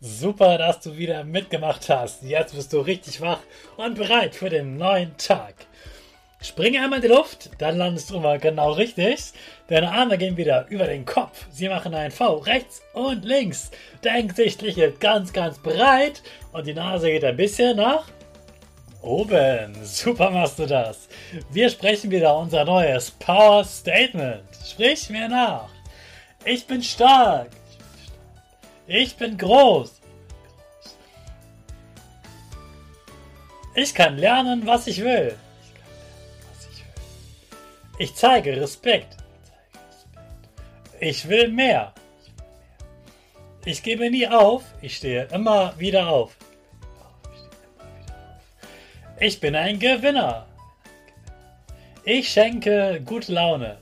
Super, dass du wieder mitgemacht hast. Jetzt bist du richtig wach und bereit für den neuen Tag. Springe einmal in die Luft, dann landest du mal genau richtig. Deine Arme gehen wieder über den Kopf. Sie machen ein V rechts und links. Dein Gesicht liegt ganz, ganz breit und die Nase geht ein bisschen nach oben. Super machst du das. Wir sprechen wieder unser neues Power Statement. Sprich mir nach. Ich bin stark. Ich bin groß. Ich kann lernen, was ich will. Ich zeige Respekt. Ich will mehr. Ich gebe nie auf. Ich stehe immer wieder auf. Ich bin ein Gewinner. Ich schenke gute Laune.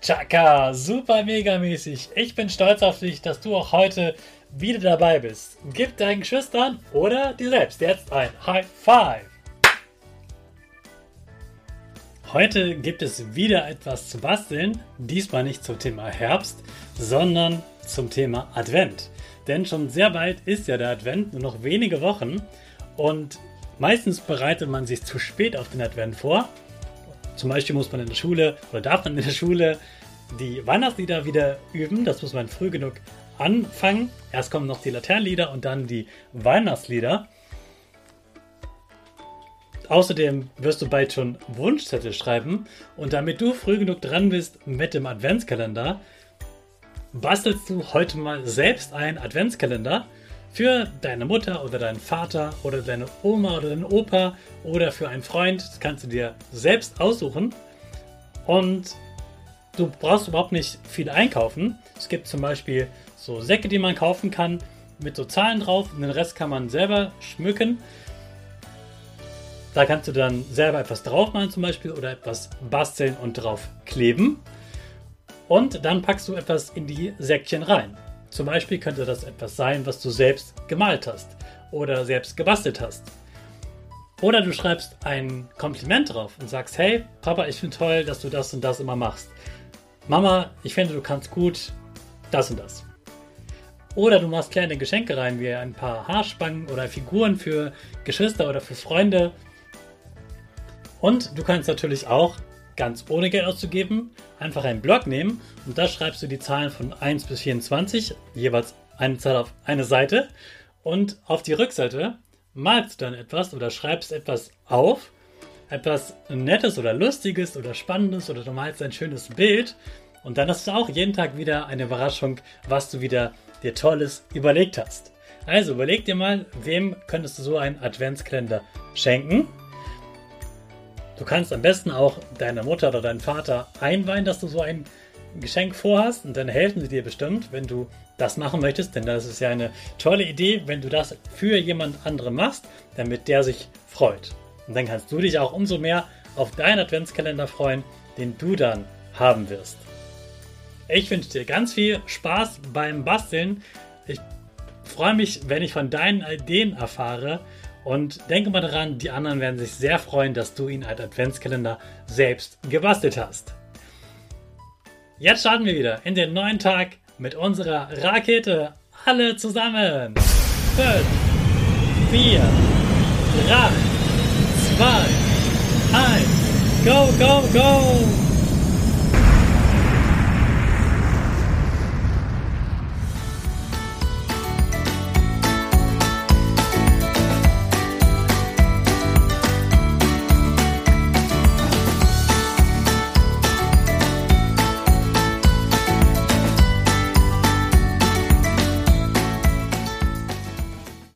Chaka, super mega mäßig. Ich bin stolz auf dich, dass du auch heute wieder dabei bist. Gib deinen Geschwistern oder dir selbst jetzt ein High Five. Heute gibt es wieder etwas zu basteln, diesmal nicht zum Thema Herbst, sondern zum Thema Advent. Denn schon sehr bald ist ja der Advent, nur noch wenige Wochen und meistens bereitet man sich zu spät auf den Advent vor. Zum Beispiel muss man in der Schule oder darf man in der Schule die Weihnachtslieder wieder üben. Das muss man früh genug anfangen. Erst kommen noch die Laternenlieder und dann die Weihnachtslieder. Außerdem wirst du bald schon Wunschzettel schreiben und damit du früh genug dran bist mit dem Adventskalender, bastelst du heute mal selbst einen Adventskalender für deine Mutter oder deinen Vater oder deine Oma oder deinen Opa oder für einen Freund. Das kannst du dir selbst aussuchen. Und du brauchst überhaupt nicht viel einkaufen. Es gibt zum Beispiel so Säcke, die man kaufen kann mit so Zahlen drauf und den Rest kann man selber schmücken. Da kannst du dann selber etwas drauf machen zum Beispiel oder etwas basteln und drauf kleben. Und dann packst du etwas in die Säckchen rein. Zum Beispiel könnte das etwas sein, was du selbst gemalt hast oder selbst gebastelt hast. Oder du schreibst ein Kompliment drauf und sagst, hey, Papa, ich finde toll, dass du das und das immer machst. Mama, ich finde, du kannst gut das und das. Oder du machst kleine Geschenke rein, wie ein paar Haarspangen oder Figuren für Geschwister oder für Freunde. Und du kannst natürlich auch, ganz ohne Geld auszugeben, einfach einen Blog nehmen und da schreibst du die Zahlen von 1 bis 24, jeweils eine Zahl auf eine Seite. Und auf die Rückseite malst du dann etwas oder schreibst etwas auf, etwas Nettes oder Lustiges oder Spannendes oder du malst ein schönes Bild. Und dann hast du auch jeden Tag wieder eine Überraschung, was du wieder dir Tolles überlegt hast. Also überleg dir mal, wem könntest du so einen Adventskalender schenken? Du kannst am besten auch deiner Mutter oder deinem Vater einweihen, dass du so ein Geschenk vorhast und dann helfen sie dir bestimmt, wenn du das machen möchtest, denn das ist ja eine tolle Idee, wenn du das für jemand anderen machst, damit der sich freut. Und dann kannst du dich auch umso mehr auf deinen Adventskalender freuen, den du dann haben wirst. Ich wünsche dir ganz viel Spaß beim Basteln. Ich freue mich, wenn ich von deinen Ideen erfahre. Und denke mal daran, die anderen werden sich sehr freuen, dass du ihn als Adventskalender selbst gebastelt hast. Jetzt starten wir wieder in den neuen Tag mit unserer Rakete. Alle zusammen. 5, 4, 3, 2, 1. Go, go, go!